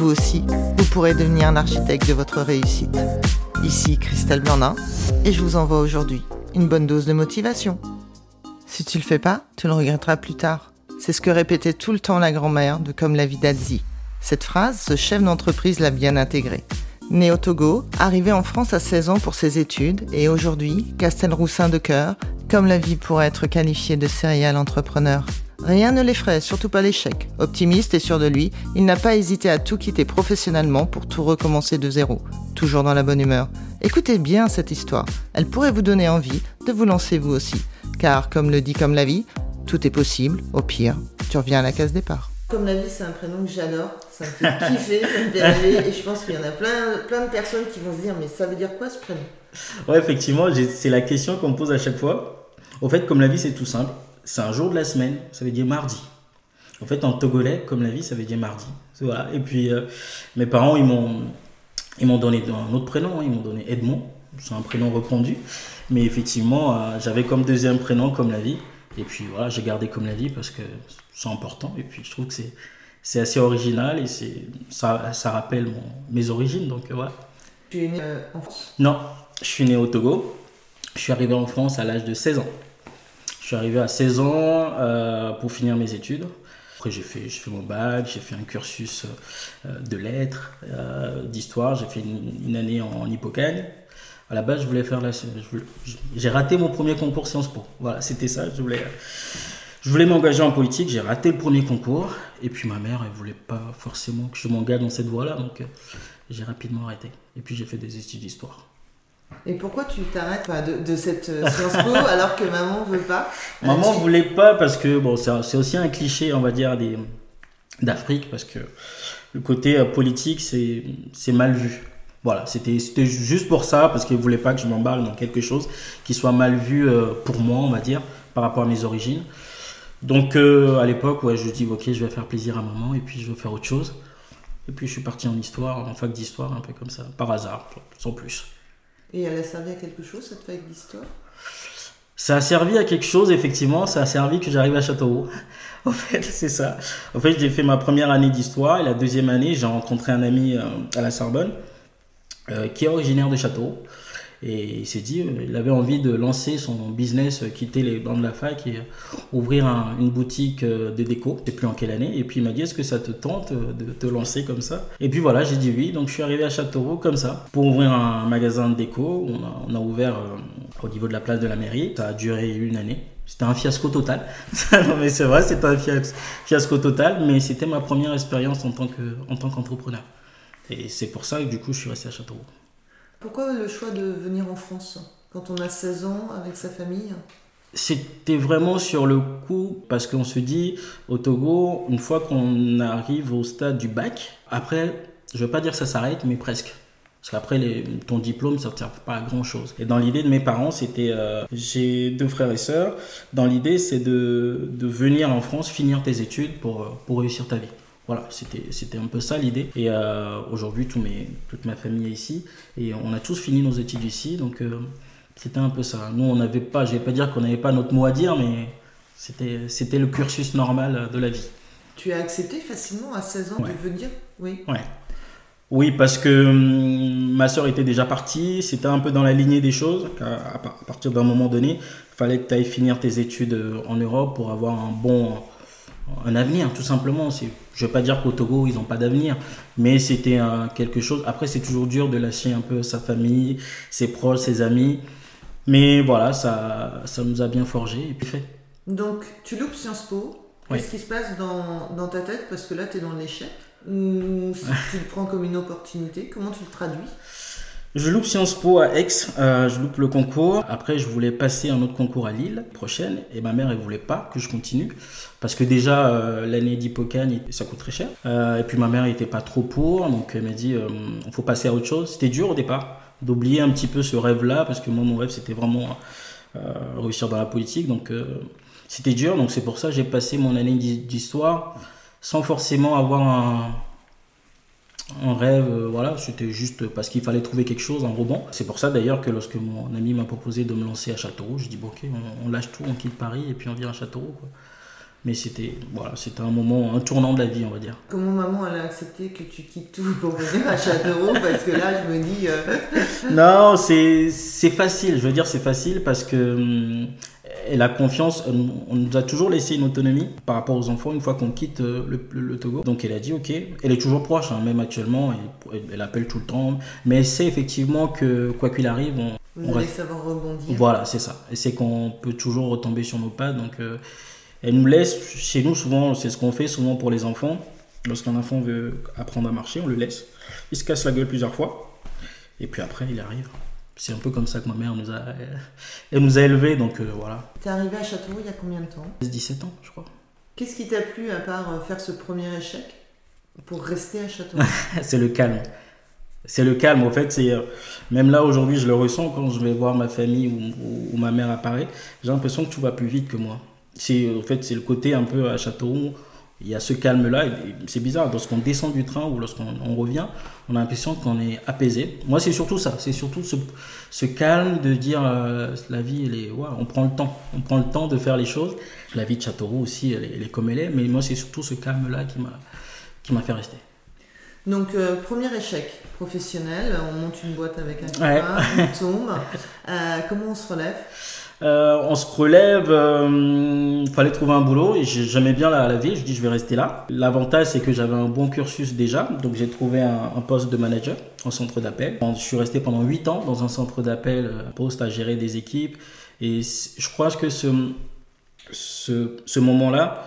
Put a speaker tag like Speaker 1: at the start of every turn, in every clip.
Speaker 1: vous aussi, vous pourrez devenir l'architecte de votre réussite. Ici Christelle Blandin, et je vous envoie aujourd'hui une bonne dose de motivation. Si tu le fais pas, tu le regretteras plus tard. C'est ce que répétait tout le temps la grand-mère de Comme la vie d'Adzi. Cette phrase, ce chef d'entreprise l'a bien intégrée. Né au Togo, arrivé en France à 16 ans pour ses études, et aujourd'hui, Castelroussin de cœur, comme la vie pourrait être qualifiée de serial entrepreneur. Rien ne l'effraie, surtout pas l'échec. Optimiste et sûr de lui, il n'a pas hésité à tout quitter professionnellement pour tout recommencer de zéro, toujours dans la bonne humeur. Écoutez bien cette histoire, elle pourrait vous donner envie de vous lancer vous aussi. Car, comme le dit comme la vie, tout est possible, au pire, tu reviens à la case départ. Comme la vie, c'est un prénom que j'adore, ça me fait kiffer, ça me fait rêver, et je pense qu'il y en a plein, plein de personnes qui vont se dire, mais ça veut dire quoi ce prénom?
Speaker 2: Ouais, effectivement, c'est la question qu'on me pose à chaque fois. Au fait, comme la vie, c'est tout simple c'est un jour de la semaine, ça veut dire mardi. En fait, en togolais, comme la vie, ça veut dire mardi. Voilà. Et puis, euh, mes parents, ils m'ont, ils m'ont donné un autre prénom, hein. ils m'ont donné Edmond. C'est un prénom reconduit. Mais effectivement, euh, j'avais comme deuxième prénom comme la vie. Et puis voilà, j'ai gardé comme la vie parce que c'est important. Et puis, je trouve que c'est, c'est assez original et c'est, ça, ça rappelle mon, mes origines. Donc euh, voilà.
Speaker 1: Tu es né en France?
Speaker 2: Non, je suis né au Togo. Je suis arrivé en France à l'âge de 16 ans. Je suis arrivé à 16 ans euh, pour finir mes études. Après, j'ai fait, mon bac, j'ai fait un cursus euh, de lettres, euh, d'histoire, j'ai fait une, année en, en À la base, je voulais faire la. J'ai raté mon premier concours Sciences Po. Voilà, c'était ça. Je voulais, je voulais m'engager en politique. J'ai raté le premier concours. Et puis ma mère, elle voulait pas forcément que je m'engage dans cette voie-là. Donc j'ai rapidement arrêté. Et puis j'ai fait des études d'histoire.
Speaker 1: Et pourquoi tu t'arrêtes de, cette euh, Sciences Po alors que maman veut pas?
Speaker 2: Maman ne voulait pas parce que bon, c'est aussi un cliché, on va dire, d'Afrique parce que le côté euh, politique, c'est mal vu. Voilà, c'était juste pour ça, parce qu'elle ne voulait pas que je m'embarque dans quelque chose qui soit mal vu euh, pour moi, on va dire, par rapport à mes origines. Donc à l'époque, ouais, je dis, ok, je vais faire plaisir à maman et puis je vais faire autre chose. Et puis je suis parti en histoire, en fac d'histoire, un peu comme ça, par hasard, sans plus.
Speaker 1: Et elle a servi à quelque chose, cette fac d'histoire?
Speaker 2: Ça a servi à quelque chose, effectivement. Ça a servi que j'arrive à Châteauroux. en fait, c'est ça. En fait, j'ai fait ma première année d'histoire et la deuxième année, j'ai rencontré un ami euh, à la Sorbonne euh, qui est originaire de Châteauroux. Et il s'est dit, euh, il avait envie de lancer son business, quitter les bancs de la fac et ouvrir une boutique de déco. Je sais plus en quelle année. Et puis il m'a dit, est-ce que ça te tente de te lancer comme ça? Et puis voilà, j'ai dit oui. Donc je suis arrivé à Châteauroux comme ça pour ouvrir un magasin de déco. On a, ouvert euh, au niveau de la place de la mairie. Ça a duré une année. C'était un fiasco total. non mais c'est vrai, c'était un fiasco total. Mais c'était ma première expérience en tant qu'entrepreneur. et c'est pour ça que du coup je suis resté à Châteauroux.
Speaker 1: Pourquoi le choix de venir en France quand on a 16 ans avec sa famille?
Speaker 2: C'était vraiment sur le coup parce qu'on se dit au Togo, une fois qu'on arrive au stade du bac, après, je veux pas dire que ça s'arrête, mais presque. Parce qu'après, ton diplôme, ça ne sert pas à grand chose. Et dans l'idée de mes parents, c'était. Euh, j'ai deux frères et sœurs. Dans l'idée, c'est de, venir en France, finir tes études pour, pour réussir ta vie. Voilà, c'était un peu ça l'idée. Et euh, aujourd'hui, tout toute ma famille est ici. Et on a tous fini nos études ici. Donc, euh, c'était un peu ça. Nous, on n'avait pas, je vais pas dire qu'on n'avait pas notre mot à dire, mais c'était le cursus normal de la vie.
Speaker 1: Tu as accepté facilement à 16 ans de venir?
Speaker 2: Oui. Ouais. Oui, parce que hum, ma soeur était déjà partie, c'était un peu dans la lignée des choses. À, partir d'un moment donné, il fallait que tu ailles finir tes études euh, en Europe pour avoir un bon un avenir, tout simplement. Je ne vais pas dire qu'au Togo, ils n'ont pas d'avenir, mais c'était quelque chose. Après, c'est toujours dur de lâcher un peu sa famille, ses proches, ses amis. Mais voilà, ça, ça nous a bien forgé et puis fait.
Speaker 1: Donc, tu loupes Sciences Po. Qu'est-ce qui se passe dans, dans, ta tête? Parce que là, tu es dans l'échec. Ou si tu le prends comme une opportunité, comment tu le traduis?
Speaker 2: Je loupe Sciences Po à Aix, euh, je loupe le concours. Après, je voulais passer un autre concours à Lille prochaine et ma mère, elle voulait pas que je continue parce que déjà euh, l'année d'Hippocagne, ça coûte très cher. Euh, et puis ma mère n'était pas trop pour, donc elle m'a dit il faut passer à autre chose. C'était dur au départ d'oublier un petit peu ce rêve-là parce que moi, mon rêve, c'était vraiment réussir dans la politique. Donc c'était dur, donc c'est pour ça que j'ai passé mon année d'histoire sans forcément avoir un un rêve, euh, voilà, c'était juste parce qu'il fallait trouver quelque chose, un rebond. C'est pour ça d'ailleurs que lorsque mon ami m'a proposé de me lancer à Châteauroux, je dis bon, ok, on, lâche tout, on quitte Paris et puis on vient à Châteauroux. Quoi. Mais c'était voilà, c'était un moment, un tournant de la vie, on va dire.
Speaker 1: Comment maman elle a accepté que tu quittes tout pour venir à Châteauroux? Parce que là, je me dis.
Speaker 2: Euh, non, c'est facile. Je veux dire, c'est facile parce que hum, et la confiance, on nous a toujours laissé une autonomie par rapport aux enfants une fois qu'on quitte euh, le, Togo. Donc elle a dit ok, elle est toujours proche, hein, même actuellement, elle, elle, appelle tout le temps, mais elle sait effectivement que quoi qu'il arrive, on,
Speaker 1: Vous on savoir rebondir.
Speaker 2: Voilà, c'est ça. Et c'est qu'on peut toujours retomber sur nos pas. Donc euh, elle nous laisse, chez nous souvent, c'est ce qu'on fait souvent pour les enfants. Lorsqu'un enfant veut apprendre à marcher, on le laisse. Il se casse la gueule plusieurs fois. Et puis après, il arrive c'est un peu comme ça que ma mère nous a, elle nous a élevés, donc euh, voilà.
Speaker 1: T'es arrivé à Châteauroux il y a combien de temps?
Speaker 2: 17 ans, je crois.
Speaker 1: Qu'est-ce qui t'a plu à part euh, faire ce premier échec pour rester à Châteauroux?
Speaker 2: C'est le calme. C'est le calme, en fait, c'est euh, même là aujourd'hui je le ressens quand je vais voir ma famille ou, ou ma mère apparaît, j'ai l'impression que tout va plus vite que moi. C'est en fait c'est le côté un peu à Châteauroux il y a ce calme-là. C'est bizarre, lorsqu'on descend du train ou lorsqu'on revient, on a l'impression qu'on est apaisé. Moi, c'est surtout ça. C'est surtout ce, ce, calme de dire euh, la vie, elle est, ouais, on prend le temps. On prend le temps de faire les choses. La vie de Châteauroux aussi, elle est, comme elle est. Mais moi, c'est surtout ce calme-là qui m'a fait rester.
Speaker 1: Donc, euh, premier échec professionnel, on monte une boîte avec un copain, on tombe. Euh, comment on se relève?
Speaker 2: Euh, on se relève, il euh, fallait trouver un boulot et j'aimais bien la, la vie, je dis je vais rester là. L'avantage c'est que j'avais un bon cursus déjà, donc j'ai trouvé un, poste de manager en centre d'appel. Je suis resté pendant 8 ans dans un centre d'appel, euh, poste à gérer des équipes et je crois que ce, ce, moment-là,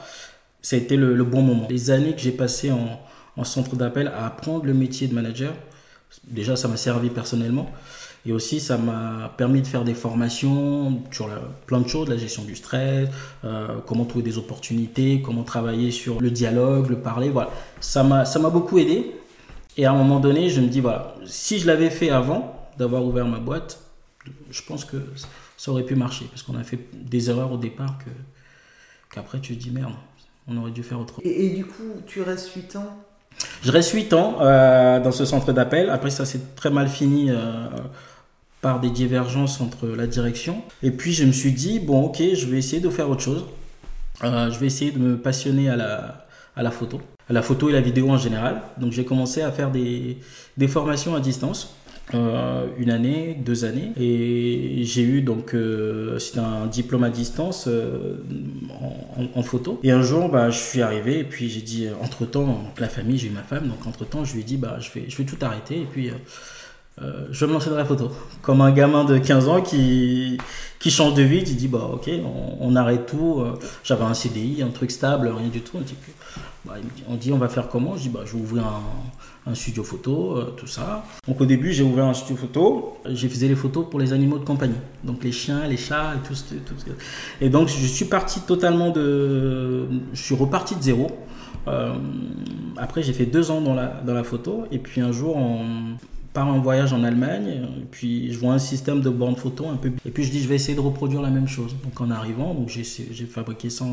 Speaker 2: ça a été le, bon moment. Les années que j'ai passées en, en centre d'appel à apprendre le métier de manager, déjà ça m'a servi personnellement. Et aussi, ça m'a permis de faire des formations sur plein de choses, la gestion du stress, euh, comment trouver des opportunités, comment travailler sur le dialogue, le parler. Voilà, ça m'a, ça m'a beaucoup aidé. Et à un moment donné, je me dis, voilà, si je l'avais fait avant d'avoir ouvert ma boîte, je pense que ça aurait pu marcher. Parce qu'on a fait des erreurs au départ que, qu'après tu te dis, merde, on aurait dû faire autrement.
Speaker 1: Et, et du coup, tu restes 8 ans?
Speaker 2: Je reste 8 ans euh, dans ce centre d'appel. Après, ça s'est très mal fini euh, par des divergences entre la direction. Et puis je me suis dit, bon ok, je vais essayer de faire autre chose. Euh, je vais essayer de me passionner à la, à la photo, à la photo et la vidéo en général. Donc j'ai commencé à faire des, des formations à distance. Euh, une année, deux années, et j'ai eu donc euh, c'était un diplôme à distance en, en, photo. Et un jour, bah, je suis arrivé et puis j'ai dit entre temps, la famille, j'ai eu ma femme, donc entre temps, je lui ai dit bah je vais je vais tout arrêter et puis euh, je me lancer dans la photo. Comme un gamin de 15 ans qui, qui change de vie, il dit bah ok, on, arrête tout. Euh, j'avais un CDI, un truc stable, rien du tout. On dit, bah, on, dit on va faire comment? Je dis bah je vais ouvrir un, studio photo, euh, tout ça. Donc au début j'ai ouvert un studio photo, j'ai faisais les photos pour les animaux de compagnie, donc les chiens, les chats et tout, tout, tout. Et donc je suis parti totalement de, je suis reparti de zéro. après j'ai fait deux ans dans la, dans la photo et puis un jour en pars en voyage en Allemagne, et puis je vois un système de bornes photo un peu. Et puis je dis, je vais essayer de reproduire la même chose. Donc en arrivant, donc j'ai, fabriqué ça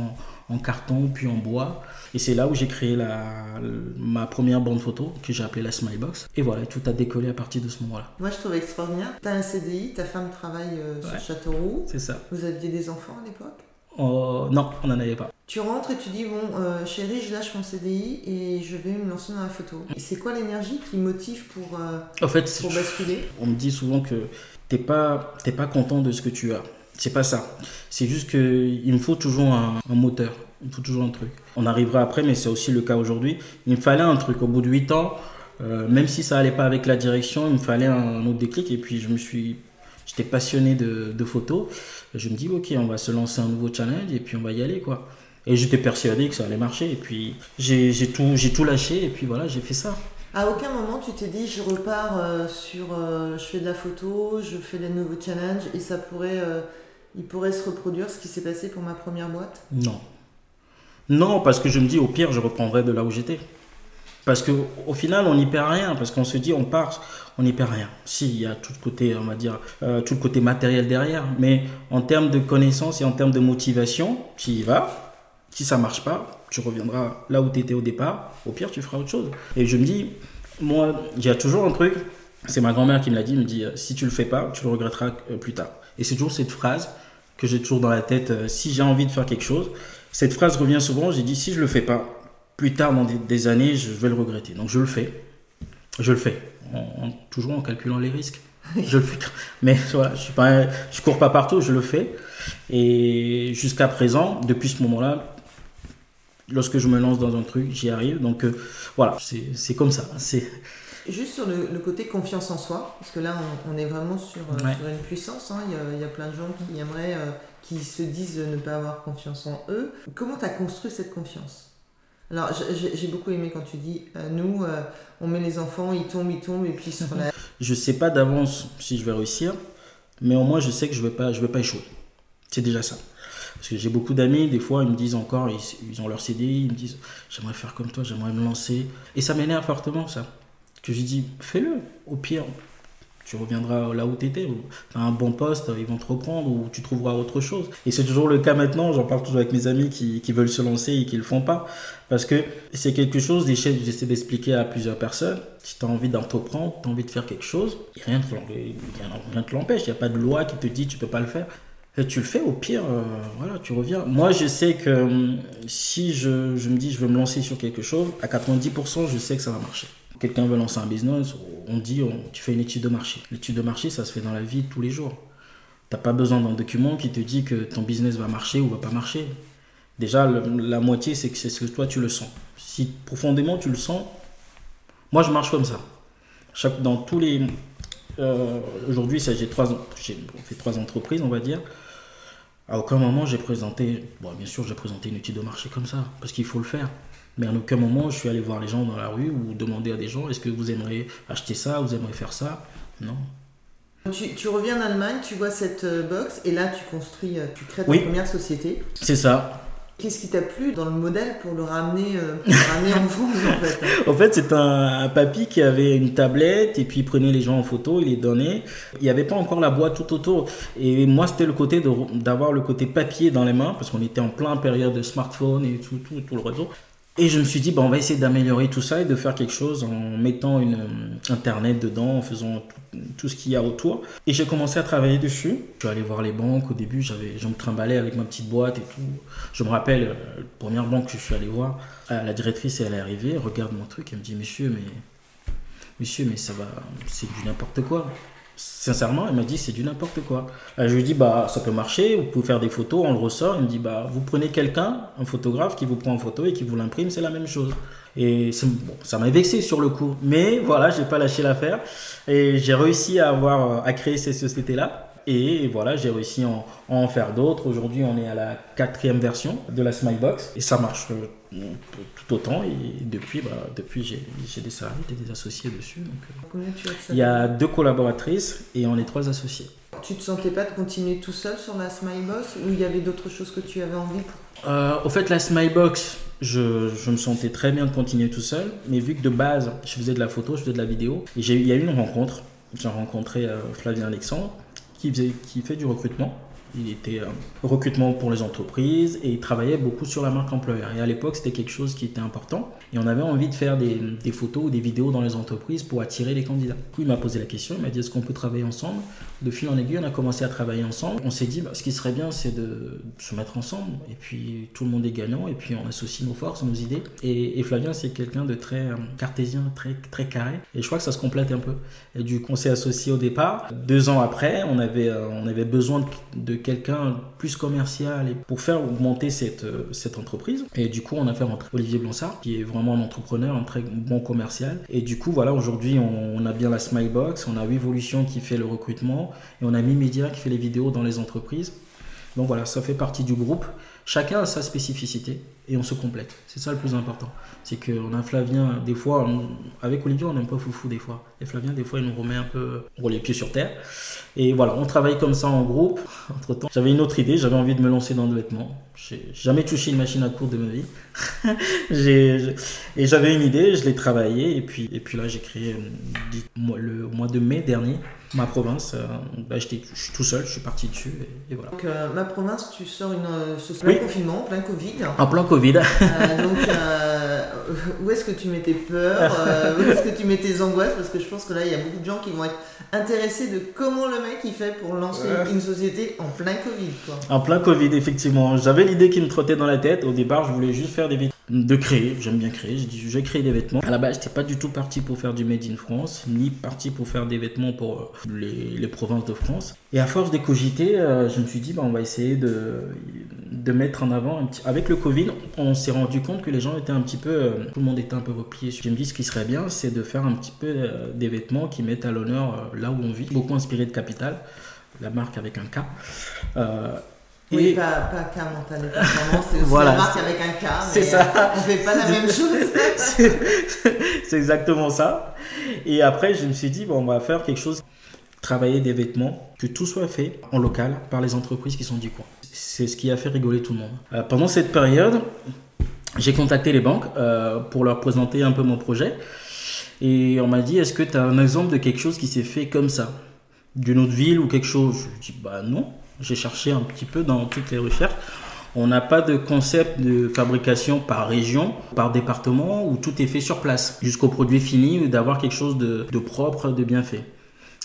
Speaker 2: en, carton, puis en bois. Et c'est là où j'ai créé la, ma première borne photo, que j'ai appelée la Smilebox. Et voilà, tout a décollé à partir de ce moment-là.
Speaker 1: Moi, je trouve extraordinaire. Tu as un CDI, ta femme travaille euh, sur Châteauroux.
Speaker 2: C'est ça.
Speaker 1: Vous aviez des enfants à l'époque?
Speaker 2: Oh, Non, on n'en avait pas.
Speaker 1: Tu rentres et tu dis bon euh, chérie je lâche mon CDI et je vais me lancer dans la photo. C'est quoi l'énergie qui motive pour, euh,
Speaker 2: en fait,
Speaker 1: pour basculer?
Speaker 2: On me dit souvent que t'es pas t'es pas content de ce que tu as. C'est pas ça. C'est juste que il me faut toujours un, moteur. Il me faut toujours un truc. On arrivera après, mais c'est aussi le cas aujourd'hui. Il me fallait un truc. Au bout de 8 ans, euh, même si ça allait pas avec la direction, il me fallait un, autre déclic. Et puis je me suis, j'étais passionné de, de photos. Je me dis ok, on va se lancer un nouveau challenge et puis on va y aller quoi. Et j'étais persuadé que ça allait marcher. Et puis j'ai tout, tout lâché et puis voilà, j'ai fait ça.
Speaker 1: À aucun moment tu t'es dit je repars euh, sur euh, je fais de la photo, je fais des nouveaux challenges et ça pourrait euh, il pourrait se reproduire ce qui s'est passé pour ma première boîte?
Speaker 2: Non. Non, parce que je me dis au pire je reprendrai de là où j'étais. Parce que au final on n'y perd rien parce qu'on se dit on part, on n'y perd rien. Si il y a tout le côté on va dire tout le côté matériel derrière, mais en termes de connaissances et en termes de motivation, tu y vas. Si ça marche pas, tu reviendras là où tu étais au départ. Au pire, tu feras autre chose. Et je me dis, moi, j'ai toujours un truc. C'est ma grand-mère qui me l'a dit. Elle me dit, euh, si tu le fais pas, tu le regretteras euh, plus tard. Et c'est toujours cette phrase que j'ai toujours dans la tête. Euh, si j'ai envie de faire quelque chose, cette phrase revient souvent. J'ai dit, si je le fais pas, plus tard dans des, années, je vais le regretter. Donc je le fais. Je le fais. toujours en calculant les risques. je le fais. Mais voilà, je suis pas, je cours pas partout, je le fais. Et jusqu'à présent, depuis ce moment-là, lorsque je me lance dans un truc, j'y arrive. Donc euh, voilà, c'est comme ça. C'est
Speaker 1: Juste sur le, côté confiance en soi, parce que là on, est vraiment sur, euh, une puissance. Hein. Il, y a, plein de gens qui aimeraient, euh, qui se disent ne pas avoir confiance en eux. Comment tu as construit cette confiance? Alors, j'ai beaucoup aimé quand tu dis, nous, on met les enfants, ils tombent, ils tombent, et puis ils se relèvent.
Speaker 2: Je sais pas d'avance si je vais réussir, mais au moins je sais que je vais pas, je vais pas échouer. C'est déjà ça. Parce que j'ai beaucoup d'amis, des fois, ils me disent encore, ils, ont leur CDI, ils me disent J'aimerais faire comme toi, j'aimerais me lancer. Et ça m'énerve fortement, ça. Que je dis Fais-le. Au pire, tu reviendras là où tu étais. Tu as un bon poste, ils vont te reprendre ou tu trouveras autre chose. Et c'est toujours le cas maintenant. J'en parle toujours avec mes amis qui, veulent se lancer et qui le font pas. Parce que c'est quelque chose, j'essaie d'expliquer à plusieurs personnes. Si tu as envie d'entreprendre, tu as envie de faire quelque chose, rien ne te l'empêche. Il n'y a pas de loi qui te dit tu peux pas le faire. Et tu le fais, au pire, euh, voilà, tu reviens. Moi, je sais que hum, si je, je, me dis je veux me lancer sur quelque chose, à 90%, je sais que ça va marcher. Quelqu'un veut lancer un business, on dit tu fais une étude de marché. L'étude de marché, ça se fait dans la vie tous les jours. Tu n'as pas besoin d'un document qui te dit que ton business va marcher ou va pas marcher. Déjà, la moitié, c'est que c'est ce que toi, tu le sens. Si profondément tu le sens, moi, je marche comme ça. Chaque, dans tous les, euh, aujourd'hui, j'ai trois, fait trois entreprises, on va dire. À aucun moment, j'ai présenté, bon, bien sûr, j'ai présenté une étude de marché comme ça, parce qu'il faut le faire. Mais à aucun moment, je suis allé voir les gens dans la rue ou demander à des gens est-ce que vous aimeriez acheter ça, vous aimeriez faire ça? Non.
Speaker 1: Tu, tu reviens en Allemagne, tu vois cette euh, box et là tu construis, euh, tu crées ta première société.
Speaker 2: C'est ça.
Speaker 1: Qu'est-ce qui t'a plu dans le modèle pour le ramener, euh, en France en fait
Speaker 2: En fait, c'est un, papy qui avait une tablette et puis il prenait les gens en photo, il les donnait. Il n'y avait pas encore la boîte tout autour. Et moi, c'était le côté d'avoir le côté papier dans les mains parce qu'on était en plein période de smartphone et tout, tout, tout le réseau. Et je me suis dit, bah, on va essayer d'améliorer tout ça et de faire quelque chose en mettant une, euh, Internet dedans, en faisant tout, ce qu'il y a autour. Et j'ai commencé à travailler dessus. Je suis allé voir les banques. Au début, j'avais, je me trimballais avec ma petite boîte et tout. Je me rappelle, euh, la première banque que je suis allé voir, euh, la directrice, elle est arrivée, regarde mon truc, elle me dit, monsieur, mais, monsieur, mais ça va, c'est du n'importe quoi. Sincèrement, elle m'a dit c'est du n'importe quoi. je lui dis bah ça peut marcher, vous pouvez faire des photos, on le ressort. Il me dit bah vous prenez quelqu'un, un photographe qui vous prend en photo et qui vous l'imprime, c'est la même chose. Et ça m'a vexé sur le coup, mais voilà, j'ai pas lâché l'affaire et j'ai réussi à avoir à créer ces sociétés là. Et voilà, j'ai réussi à en, faire d'autres. Aujourd'hui, on est à la quatrième version de la Smilebox et ça marche euh, tout autant. Et depuis, bah, depuis j'ai des salariés et des associés dessus. Donc, euh, il y a deux collaboratrices et on est trois associés.
Speaker 1: Tu te sentais pas de continuer tout seul sur la Smilebox ou il y avait d'autres choses que tu avais envie pour...
Speaker 2: Euh, au fait, la Smilebox, je, je, me sentais très bien de continuer tout seul, mais vu que de base, je faisais de la photo, je faisais de la vidéo, et il y a eu une rencontre. J'ai rencontré Flavien Alexandre, qui, faisait, qui fait du recrutement. Il était euh, recrutement pour les entreprises et il travaillait beaucoup sur la marque employeur. Et à l'époque, c'était quelque chose qui était important. Et on avait envie de faire des, photos ou des vidéos dans les entreprises pour attirer les candidats. Du il m'a posé la question, il m'a dit est-ce qu'on peut travailler ensemble? De fil en aiguille, on a commencé à travailler ensemble. On s'est dit bah, ce qui serait bien, c'est de se mettre ensemble. Et puis, tout le monde est gagnant. Et puis, on associe nos forces, nos idées. Et, Flavien, c'est quelqu'un de très euh, cartésien, très, très carré. Et je crois que ça se complète un peu. Et du coup, on s'est associé au départ. Deux ans après, on avait, euh, on avait besoin de, quelqu'un plus commercial pour faire augmenter cette, euh, cette entreprise. Et du coup, on a fait rentrer Olivier Blansard, qui est vraiment un entrepreneur, un très bon commercial. Et du coup, voilà, aujourd'hui, on, a bien la Smilebox, on a Evolution qui fait le recrutement et on a Mi Media qui fait les vidéos dans les entreprises. Donc voilà, ça fait partie du groupe. chacun a sa spécificité et on se complète. C'est ça le plus important. C'est qu'on a Flavien, des fois, avec Olivier, on n'aime pas foufou des fois. Et Flavien, des fois, il nous remet un peu les pieds sur terre. Et voilà, on travaille comme ça en groupe. Entre temps, j'avais une autre idée, j'avais envie de me lancer dans le vêtement. J'ai jamais touché une machine à coudre de ma vie. et j'avais une idée, je l'ai travaillée. Et puis, et puis là, j'ai créé euh, le mois de mai dernier ma province. Euh, bah, je suis tout seul, je suis parti dessus. Et, voilà.
Speaker 1: Donc, euh, ma province, tu sors une, ce plein confinement, plein Covid.
Speaker 2: En plein Covid.
Speaker 1: donc, où est-ce que tu mets tes peurs Où est-ce que tu mets tes angoisses? Parce que je pense que là, il y a beaucoup de gens qui vont être intéressés de comment le mec il fait pour lancer une société en plein Covid. Quoi.
Speaker 2: En plein Covid, effectivement. J'avais l'idée qui me trottait dans la tête. Au départ, je voulais juste faire des vêtements. De créer, j'aime bien créer. J'ai créer des vêtements. À la base, j'étais pas du tout parti pour faire du Made in France, ni parti pour faire des vêtements pour euh, les, provinces de France. Et à force de cogiter, euh, je me suis dit, bah, on va essayer de, de mettre en avant. Un petit... Avec le Covid, on s'est rendu compte que les gens étaient un petit peu. Euh, tout le monde était un peu replié. Je me dis, ce qui serait bien, c'est de faire un petit peu des vêtements qui mettent à l'honneur là où on vit. Beaucoup inspiré de Capital, la marque avec un K.
Speaker 1: Oui, pas, pas K mental performance, c'est aussi voilà. marque avec un K. C'est ça. Euh, on fait pas la même chose.
Speaker 2: c'est exactement ça. Et après, je me suis dit, bon, on va faire quelque chose, travailler des vêtements, que tout soit fait en local par les entreprises qui sont du coin. C'est ce qui a fait rigoler tout le monde. Euh, pendant cette période, j'ai contacté les banques euh, pour leur présenter un peu mon projet. Et on m'a dit, est-ce que tu as un exemple de quelque chose qui s'est fait comme ça? D'une autre ville ou quelque chose? Je dis, bah non. J'ai cherché un petit peu dans toutes les recherches. On n'a pas de concept de fabrication par région, par département, où tout est fait sur place, jusqu'au produit fini, d'avoir quelque chose de, propre, de bien fait.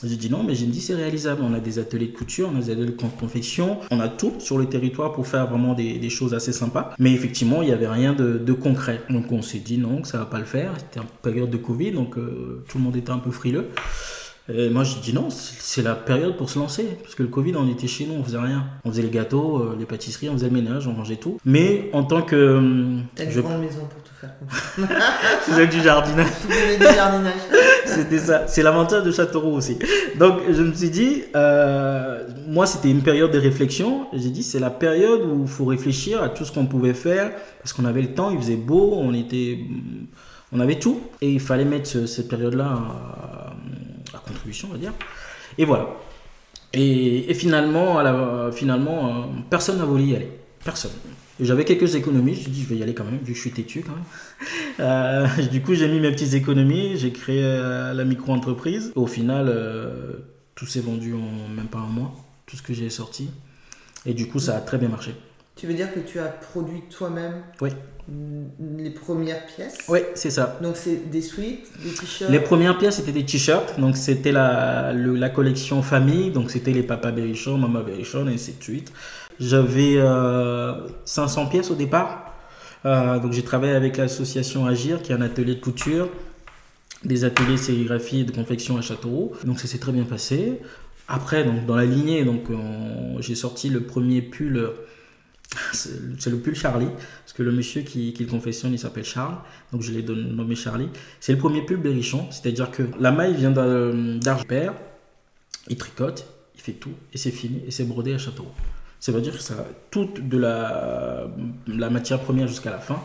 Speaker 2: J'ai dit non, mais j'ai dit c'est réalisable. On a des ateliers de couture, on a des ateliers de confection, on a tout sur le territoire pour faire vraiment des, choses assez sympas. Mais effectivement, il n'y avait rien de, concret. Donc on s'est dit non, que ça va pas le faire. C'était en période de Covid, donc euh, tout le monde était un peu frileux. Et moi, je dis non, c'est la période pour se lancer. Parce que le Covid, on était chez nous, on faisait rien. On faisait les gâteaux, euh, les pâtisseries, on faisait le ménage, on mangeait tout. Mais en tant que.
Speaker 1: Euh, T'as une grande maison pour tout faire.
Speaker 2: faisais du jardinage.
Speaker 1: Tu du jardinage.
Speaker 2: c'était ça. C'est l'avantage de Châteauroux aussi. Donc, je me suis dit, euh, moi, c'était une période de réflexion. J'ai dit, c'est la période où il faut réfléchir à tout ce qu'on pouvait faire. Parce qu'on avait le temps, il faisait beau, on était. On avait tout. Et il fallait mettre cette période-là contribution, on va dire. Et voilà. Et, finalement, finalement euh, personne n'a voulu y aller. Personne. J'avais quelques économies, je dit je vais y aller quand même, vu que je suis têtu quand même. Euh, du coup, j'ai mis mes petites économies, j'ai créé euh, la micro-entreprise. Au final, tout s'est vendu en même pas un mois, tout ce que j'ai sorti. Et du coup, ça a très bien marché.
Speaker 1: Tu veux dire que tu as produit toi-même
Speaker 2: Oui
Speaker 1: les premières pièces?
Speaker 2: Oui, c'est ça.
Speaker 1: Donc c'est des suites, des t-shirts?
Speaker 2: Les premières pièces c'était des t-shirts, donc c'était la, la collection famille, donc c'était les papa Berrichon, maman Berrichon et ainsi de suite. J'avais 500 euh, pièces au départ, euh, donc j'ai travaillé avec l'association Agir qui est un atelier de couture, des ateliers de sérigraphie et de confection à Châteauroux, donc ça s'est très bien passé. Après, donc dans la lignée, donc j'ai sorti le premier pull c'est le pull Charlie, parce que le monsieur qui, le confessionne, il s'appelle Charles, donc je l'ai nommé Charlie. C'est le premier pull Berrichon, c'est-à-dire que la maille vient d'argent père, il tricote, il fait tout, et c'est fini, et c'est brodé à château. Ça veut dire que ça, toute de la, matière première jusqu'à la fin,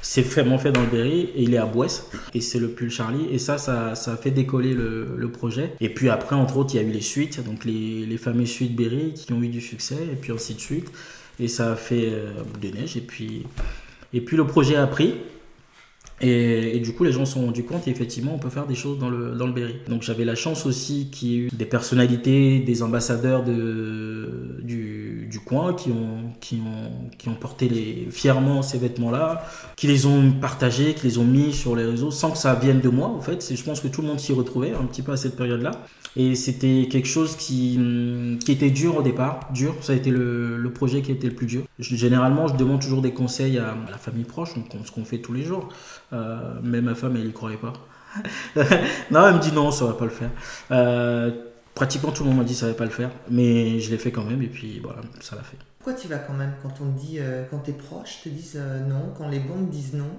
Speaker 2: c'est vraiment fait dans le Berry et il est à Boisse et c'est le pull Charlie et ça, ça, a fait décoller le, le, projet et puis après entre autres il y a eu les suites donc les, les fameuses suites Berry qui ont eu du succès et puis ainsi de suite et ça a fait euh, bout de neige. Et puis, et puis le projet a pris. Et, du coup, les gens se sont rendus compte, effectivement, on peut faire des choses dans le, dans le Berry. Donc j'avais la chance aussi qu'il y ait eu des personnalités, des ambassadeurs de, du, du coin qui ont, qui, ont, qui ont porté les, fièrement ces vêtements-là, qui les ont partagés, qui les ont mis sur les réseaux sans que ça vienne de moi, en fait. Je pense que tout le monde s'y retrouvait un petit peu à cette période-là. Et c'était quelque chose qui, qui était dur au départ, dur. Ça a été le, le projet qui a été le plus dur. généralement, je demande toujours des conseils à, la famille proche, ce qu'on fait tous les jours. Euh, mais ma femme, elle y croyait pas. non, elle me dit non, ça va pas le faire. Euh, pratiquement tout le monde m'a dit ça va pas le faire, mais je l'ai fait quand même et puis voilà, ça l'a fait.
Speaker 1: Pourquoi tu vas quand même quand on te dit, euh, quand tes proches te disent non, quand les banques disent non?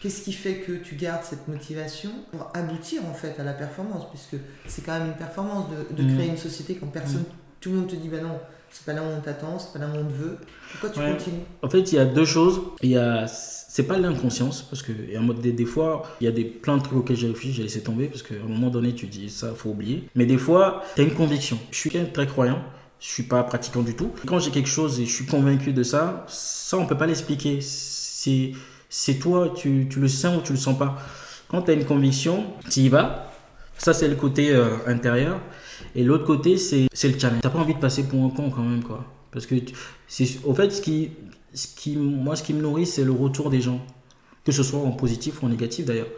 Speaker 1: Qu'est-ce qui fait que tu gardes cette motivation pour aboutir en fait à la performance? Puisque c'est quand même une performance de, de créer une société quand personne, mm. tout le monde te dit ben non, c'est pas là où on t'attend, c'est pas là où on te veut. Pourquoi tu
Speaker 2: Ouais.
Speaker 1: continues?
Speaker 2: En fait, il y a deux choses. Il y a, c'est pas l'inconscience, parce que a un mode des, des fois, il y a des plein de trucs auxquels j'ai réfléchi, j'ai laissé tomber, parce qu'à un moment donné, tu dis ça, faut oublier. Mais des fois, tu as une conviction. Je suis très croyant. Je suis pas pratiquant du tout. Quand j'ai quelque chose et je suis convaincu de ça, ça on peut pas l'expliquer. C'est c'est toi, tu, tu le sens ou tu le sens pas. Quand tu as une conviction, tu y vas. Ça c'est le côté euh, intérieur. Et l'autre côté, c'est le challenge. T'as pas envie de passer pour un con quand même, quoi. Parce que, au fait, ce qui, ce qui, moi, ce qui me nourrit, c'est le retour des gens. Que ce soit en positif ou en négatif, d'ailleurs.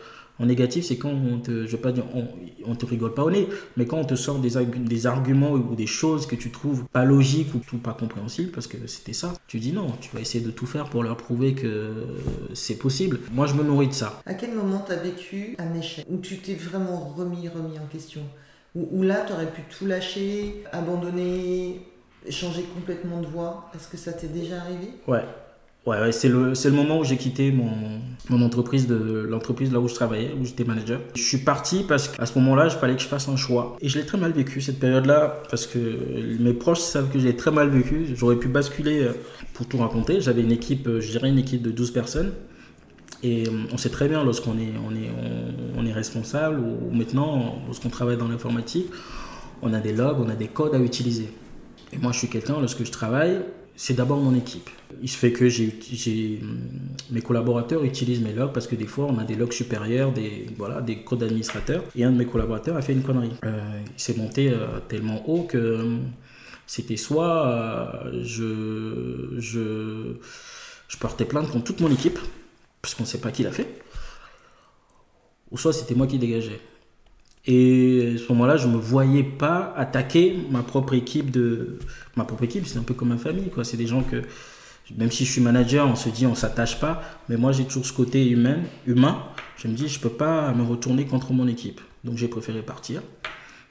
Speaker 2: En négatif, c'est quand on te, je vais pas dire, on, on te rigole pas au nez, mais quand on te sort des, des arguments ou des choses que tu trouves pas logiques ou tout pas compréhensibles, parce que c'était ça, tu dis non, tu vas essayer de tout faire pour leur prouver que c'est possible. Moi, je me nourris de ça.
Speaker 1: À quel moment t'as vécu un échec? Où tu t'es vraiment remis, remis en question? Où, là, t'aurais pu tout lâcher, abandonner, changer complètement de voie Est-ce que ça t'est déjà arrivé?
Speaker 2: Ouais. Ouais, c'est le, le moment où j'ai quitté mon, mon entreprise, de l'entreprise là où je travaillais, où j'étais manager. Je suis parti parce qu'à ce moment-là, il fallait que je fasse un choix. Et je l'ai très mal vécu cette période-là, parce que mes proches savent que j'ai très mal vécu. J'aurais pu basculer euh, pour tout raconter. J'avais une équipe, euh, je dirais une équipe de 12 personnes. Et euh, on sait très bien lorsqu'on est, on est, on, on est responsable ou maintenant, lorsqu'on travaille dans l'informatique, on a des logs, on a des codes à utiliser. Et moi, je suis quelqu'un, lorsque je travaille, c'est d'abord mon équipe. Il se fait que j'ai, hum, mes collaborateurs utilisent mes logs parce que des fois, on a des logs supérieurs, des, voilà, des codes d'administrateur. Et un de mes collaborateurs a fait une connerie. Euh, il s'est monté euh, tellement haut que c'était soit euh, je, je, je portais plainte contre toute mon équipe, parce qu'on ne sait pas qui l'a fait, ou soit c'était moi qui dégageais. Et à ce moment-là, je ne me voyais pas attaquer ma propre équipe. De... Ma propre équipe, c'est un peu comme ma famille. Quoi. C'est des gens que, même si je suis manager, on se dit on s'attache pas. Mais moi, j'ai toujours ce côté humain. humain. Je me dis, je ne peux pas me retourner contre mon équipe. Donc, j'ai préféré partir.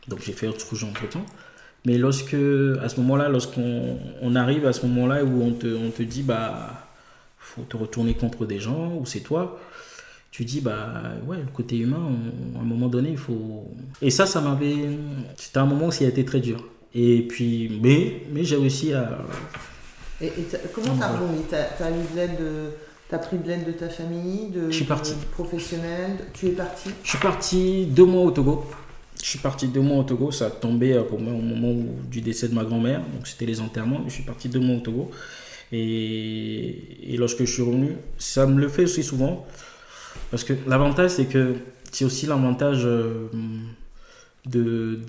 Speaker 2: Donc, j'ai fait autre chose entre-temps. Mais lorsque, à ce moment-là, lorsqu'on on arrive à ce moment-là où on te, on te dit, bah, te retourner contre des gens, ou c'est toi, tu dis bah ouais le côté humain on- à un moment donné il faut et ça ça m'avait c'était un moment où ça a été très dur. Et puis mais mais j'ai réussi à
Speaker 1: Et, et t'as- comment t'as rebondi T'as eu de l'aide de- T'as pris de l'aide de ta famille, de,
Speaker 2: Je suis parti.
Speaker 1: de professionnels? Tu es parti?
Speaker 2: Je suis parti deux mois au Togo. Je suis parti deux mois au Togo. Ça a tombé euh, pour moi au moment où- du décès de ma grand-mère. Donc c'était les enterrements. Je suis parti deux mois au Togo. Et, et lorsque je suis revenu ça me le fait aussi souvent. Parce que l'avantage c'est que c'est aussi l'avantage euh, de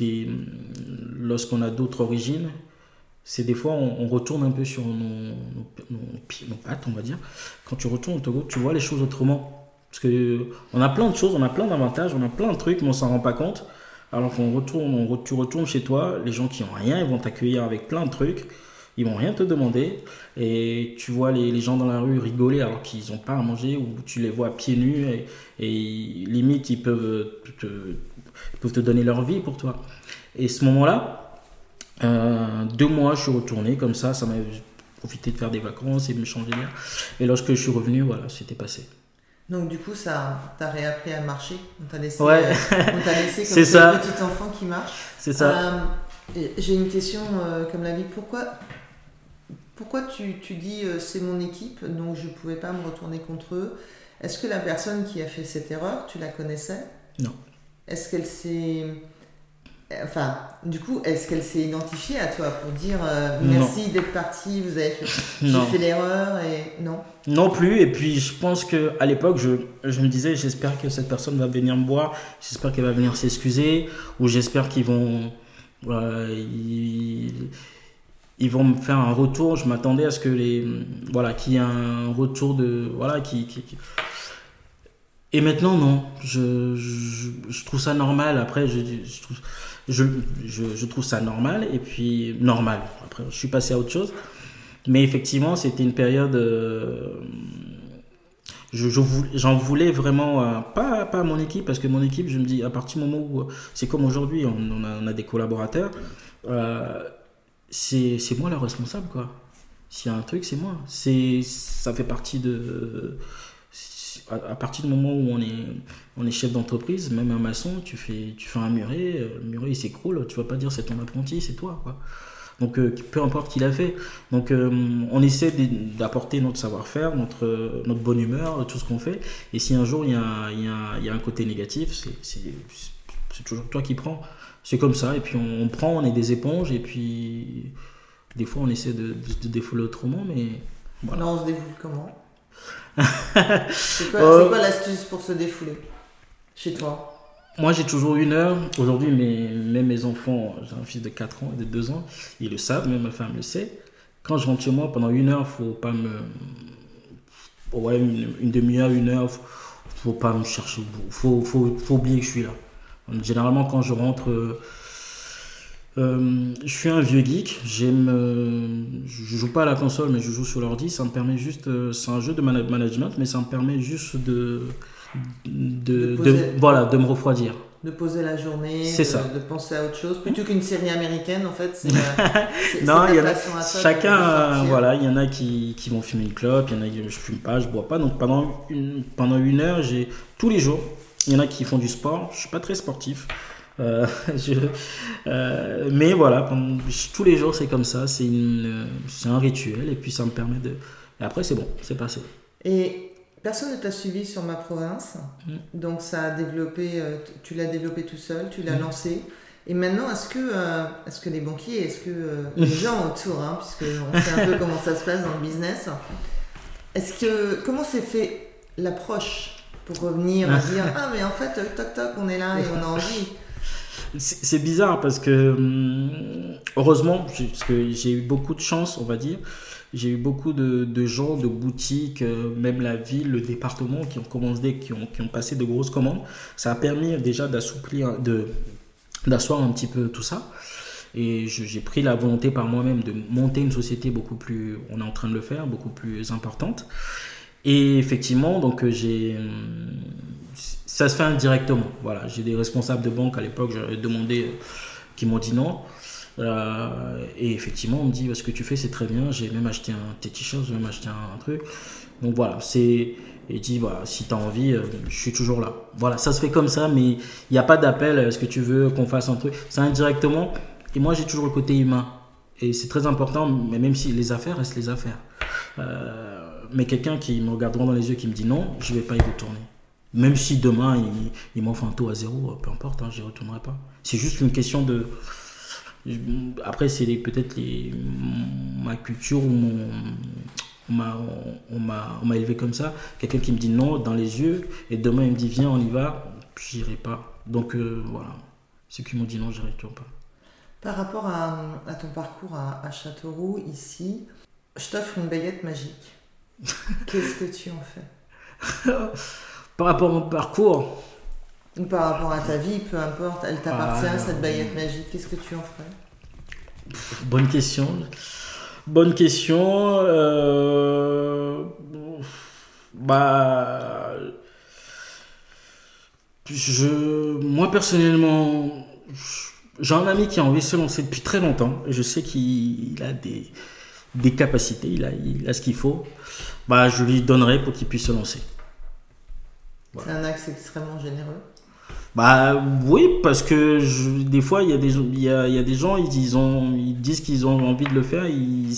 Speaker 2: lorsqu'on a d'autres origines c'est des fois on, retourne un peu sur nos, nos, nos pattes on va dire. Quand tu retournes au Togo tu vois les choses autrement. Parce que on a plein de choses on a plein d'avantages on a plein de trucs mais on s'en rend pas compte. Alors qu'on retourne tu retournes chez toi les gens qui ont rien ils vont t'accueillir avec plein de trucs ils vont rien te demander et tu vois les, les gens dans la rue rigoler alors qu'ils n'ont pas à manger ou tu les vois pieds nus et, et limite ils peuvent te, ils peuvent te donner leur vie pour toi et ce moment là euh, deux mois, je suis retourné comme ça, ça m'a profité de faire des vacances et de me changer d'air. Et lorsque je suis revenu, voilà, c'était passé.
Speaker 1: Donc du coup, ça t'as réappris à marcher. On t'a laissé,
Speaker 2: Ouais.
Speaker 1: euh, on t'a laissé comme
Speaker 2: ça.
Speaker 1: petit enfant qui marche.
Speaker 2: C'est ça.
Speaker 1: Euh, J'ai une question euh, comme la vie. Pourquoi, pourquoi tu, tu dis euh, c'est mon équipe, donc je ne pouvais pas me retourner contre eux? Est-ce que la personne qui a fait cette erreur, tu la connaissais?
Speaker 2: Non.
Speaker 1: Est-ce qu'elle s'est. Enfin, du coup, est-ce qu'elle s'est identifiée à toi pour dire euh, merci d'être parti, vous avez fait, fait l'erreur et non?
Speaker 2: Non plus. Et puis, je pense que à l'époque, je, je me disais, j'espère que cette personne va venir me voir, j'espère qu'elle va venir s'excuser, ou j'espère qu'ils vont, euh, ils, ils vont me faire un retour. Je m'attendais à ce que les, voilà, qu'il y ait un retour de, voilà, qui, Et maintenant, non. Je, je, trouve ça normal. Après, je, je trouve, je, je, trouve ça normal. Et puis, normal. Après, je suis passé à autre chose. Mais effectivement, c'était une période. euh, je, j'en voulais vraiment pas, pas à mon équipe parce que mon équipe, je me dis, à partir du moment où c'est comme aujourd'hui, on, on a, on a des collaborateurs, euh, c'est, moi le responsable quoi. S'il y a un truc, c'est moi. Ça fait partie de. À, partir du moment où on est, on est chef d'entreprise, même un maçon, tu fais, tu fais un muret, euh, le muret il s'écroule, tu vas pas dire c'est ton apprenti, c'est toi quoi. Donc, euh, peu importe qui l'a fait. Donc, euh, on essaie d'apporter notre savoir-faire, notre, notre bonne humeur, tout ce qu'on fait. Et si un jour il y a, y a un côté négatif, c'est toujours toi qui prends. C'est comme ça. Et puis, on, on, prend, on est des éponges. Et puis, des fois, on essaie de, de, défouler autrement. Mais
Speaker 1: voilà. on se défoule comment C'est quoi, quoi l'astuce pour se défouler chez toi?
Speaker 2: Moi, j'ai toujours une heure. Aujourd'hui, mes, même mes enfants, j'ai un fils de 4 ans et de 2 ans, ils le savent, même ma femme le sait. Quand je rentre chez moi, pendant une heure, faut pas me. Ouais, une, demi-heure, une heure, faut, faut pas me chercher. Faut, faut, faut oublier que je suis là. Généralement, quand je rentre. Euh, je suis un vieux geek, j'aime, euh, je joue pas à la console mais je joue sur l'ordi, ça me permet juste, euh, c'est un jeu de management mais ça me permet juste de, de, voilà, de me refroidir.
Speaker 1: De poser la journée,
Speaker 2: de,
Speaker 1: ça. de penser à autre chose, plutôt qu'une série américaine en fait. C'est
Speaker 2: non, il y en a, chacun, voilà, il y en a qui, qui, vont fumer une clope, il y en a qui je fume pas, je bois pas. Donc pendant une, pendant une heure, j'ai tous les jours, il y en a qui font du sport. Je suis pas très sportif. Euh, euh, mais voilà, tous les jours c'est comme ça, c'est un rituel et puis ça me permet de. Et après c'est bon, c'est passé.
Speaker 1: Et Personne ne t'a suivi sur ma province, mm. donc ça a développé, euh, tu l'as développé tout seul, tu l'as mm. lancé. Et maintenant, est-ce que, euh, est-ce que les banquiers, est-ce que euh, les gens autour, hein, puisque on sait un peu comment ça se passe dans le business, est-ce que comment s'est fait l'approche pour revenir et dire ah mais en fait toc toc on est là et on a envie.
Speaker 2: C'est bizarre parce que hum, heureusement, parce que j'ai eu beaucoup de chance, on va dire, j'ai eu beaucoup de, de, gens, de boutiques, euh, même la ville, le département qui ont commandé, qui ont, qui ont passé de grosses commandes. Ça a permis déjà d'assouplir, de, d'asseoir un petit peu tout ça. Et j'ai pris la volonté par moi-même de monter une société beaucoup plus, on est en train de le faire, beaucoup plus importante. Et effectivement, donc euh, j'ai, ça se fait indirectement. Voilà, j'ai des responsables de banque à l'époque, j'avais demandé, euh, qui m'ont dit non. Euh, et effectivement, on me dit, ce que tu fais, c'est très bien. J'ai même acheté un t-shirt, j'ai même acheté un, truc. Donc voilà, c'est. Et dit, voilà, si tu as envie, je suis toujours là. Voilà, ça se fait comme ça, mais il n'y a pas d'appel, est-ce que tu veux qu'on fasse un truc? C'est indirectement. Et moi, j'ai toujours le côté humain. Et c'est très important, mais même si les affaires restent les affaires. Mais quelqu'un qui me regarde dans les yeux, qui me dit non, je ne vais pas y retourner. Même si demain, il, il m'offre un taux à zéro, peu importe, hein, je n'y retournerai pas. C'est juste une question de après, c'est peut-être ma culture ou mon, on m'a élevé comme ça. Quelqu'un qui me dit non dans les yeux et demain il me dit viens, on y va, j'irai pas. Donc euh, voilà, ceux qui m'ont dit non, j'irai toujours pas.
Speaker 1: Par rapport à, à ton parcours à, à, Châteauroux, ici, je t'offre une baguette magique. Qu'est-ce que tu en fais
Speaker 2: Par rapport à mon parcours,
Speaker 1: ou par rapport à ta vie, peu importe, elle t'appartient, ah, cette baguette magique, qu'est-ce que tu en ferais
Speaker 2: Bonne question. Bonne question. Euh, bah. Je, moi personnellement, j'ai un ami qui a envie de se lancer depuis très longtemps. Je sais qu'il a des, des capacités, il a, il a ce qu'il faut. Bah, je lui donnerai pour qu'il puisse se lancer.
Speaker 1: C'est un axe extrêmement généreux.
Speaker 2: Bah oui, parce que des fois, il y, a des, il, y a, il y a des gens, ils, ont, ils disent qu'ils ont envie de le faire. Ils,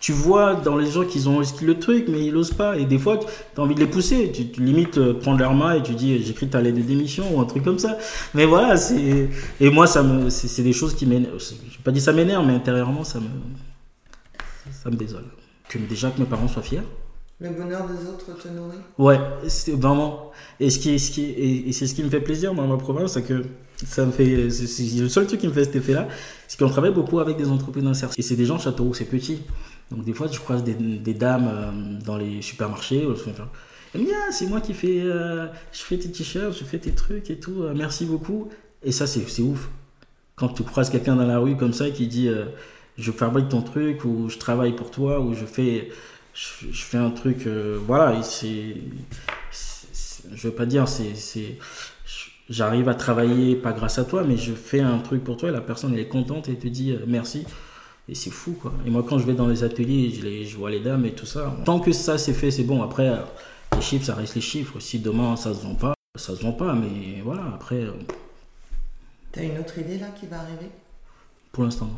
Speaker 2: tu vois dans les gens qu'ils ont risqué le truc, mais ils n'osent pas. Et des fois, tu as envie de les pousser. Tu, tu limites euh, prendre leur main et tu dis j'écris ta lettre de démission ou un truc comme ça. Mais voilà, c'est. Et moi, ça me, c'est, des choses qui m'énervent. Je pas dire ça m'énerve, mais intérieurement, ça me. Ça me désole. Que déjà que mes parents soient fiers.
Speaker 1: Le bonheur des autres te nourrit?
Speaker 2: Ouais, c'est vraiment. Et, ce qui ce qui et, c'est ce qui me fait plaisir dans ma province, c'est que ça me fait. C'est le seul truc qui me fait cet effet-là, c'est qu'on travaille beaucoup avec des entreprises d'insertion. Et c'est des gens Châteauroux, c'est petit. Donc des fois, je croise des, des dames euh, dans les supermarchés. Elles me disent Ah, c'est moi qui fais. Euh, je fais tes t-shirts, je fais tes trucs et tout, euh, merci beaucoup. Et ça, c'est ouf. Quand tu croises quelqu'un dans la rue comme ça qui dit Je fabrique ton truc, ou je travaille pour toi, ou je fais je, fais un truc, euh, voilà, c'est, je veux pas dire, c'est, j'arrive à travailler pas grâce à toi, mais je fais un truc pour toi et la personne elle est contente et te dit euh, merci. Et c'est fou quoi. Et moi quand je vais dans les ateliers, je, les, je vois les dames et tout ça. Tant que ça c'est fait, c'est bon. Après, les chiffres, ça reste les chiffres. Si demain ça se vend pas, ça se vend pas. Mais voilà, après.
Speaker 1: T'as une autre idée là qui va arriver?
Speaker 2: Pour l'instant,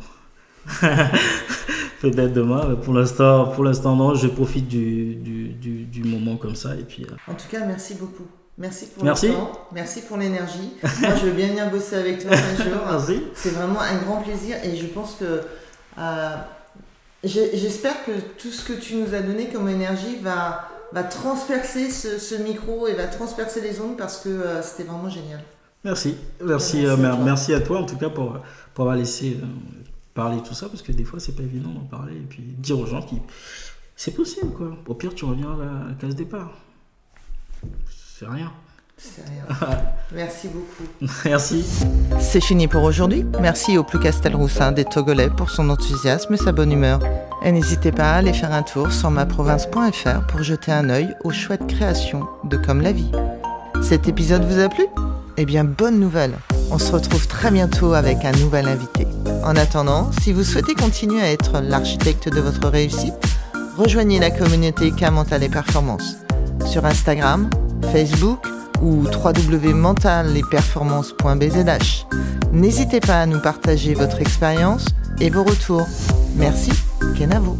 Speaker 2: Peut-être demain, pour l'instant, pour l'instant non, je profite du, du, du, moment comme ça et puis.
Speaker 1: En tout cas, merci beaucoup. Merci pour merci. le temps, merci pour l'énergie. Moi, je veux bien venir bosser avec toi un jour.
Speaker 2: merci.
Speaker 1: C'est vraiment un grand plaisir et je pense que J'espère que tout ce que tu nous as donné comme énergie va, va transpercer ce, micro et va transpercer les ondes parce que euh, c'était vraiment génial.
Speaker 2: Merci. Merci, merci, à, toi. en tout cas pour, pour avoir laissé euh, parler tout ça parce que des fois c'est pas évident d'en parler et puis dire aux gens que c'est possible quoi. Au pire tu reviens à la case départ. C'est rien.
Speaker 1: Merci beaucoup.
Speaker 2: Merci.
Speaker 1: C'est fini pour aujourd'hui. Merci au plus Castelroussin des Togolais pour son enthousiasme et sa bonne humeur. Et n'hésitez pas à aller faire un tour sur maprovince.fr pour jeter un œil aux chouettes créations de Comme la vie. Cet épisode vous a plu? Eh bien, bonne nouvelle On se retrouve très bientôt avec un nouvel invité. En attendant, si vous souhaitez continuer à être l'architecte de votre réussite, rejoignez la communauté K Mental et Performance sur Instagram, Facebook, ou www.mentalesperformances.bzh. N'hésitez pas à nous partager votre expérience et vos retours. Merci, Kenavo.